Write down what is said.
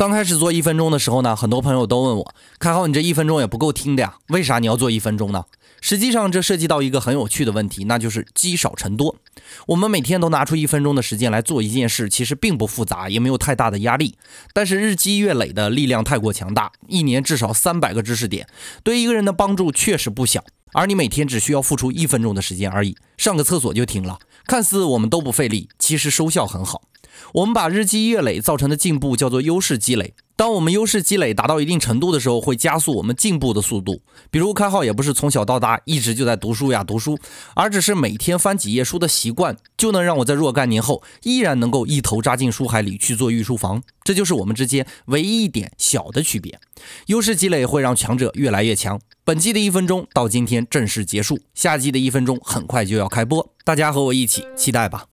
刚开始做一分钟的时候呢，很多朋友都问我，开浩，你这一分钟也不够听的呀，为啥你要做一分钟呢？实际上，这涉及到一个很有趣的问题，那就是积少成多。我们每天都拿出一分钟的时间来做一件事，其实并不复杂，也没有太大的压力。但是日积月累的力量太过强大，一年至少三百个知识点，对一个人的帮助确实不小。而你每天只需要付出一分钟的时间而已，上个厕所就停了，看似我们都不费力，其实收效很好。我们把日积月累造成的进步叫做优势积累。当我们优势积累达到一定程度的时候，会加速我们进步的速度。比如开号也不是从小到大一直就在读书呀读书，而只是每天翻几页书的习惯，就能让我在若干年后依然能够一头扎进书海里去做御书房。这就是我们之间唯一一点小的区别。优势积累会让强者越来越强。本季的一分钟到今天正式结束，下季的一分钟很快就要开播，大家和我一起期待吧。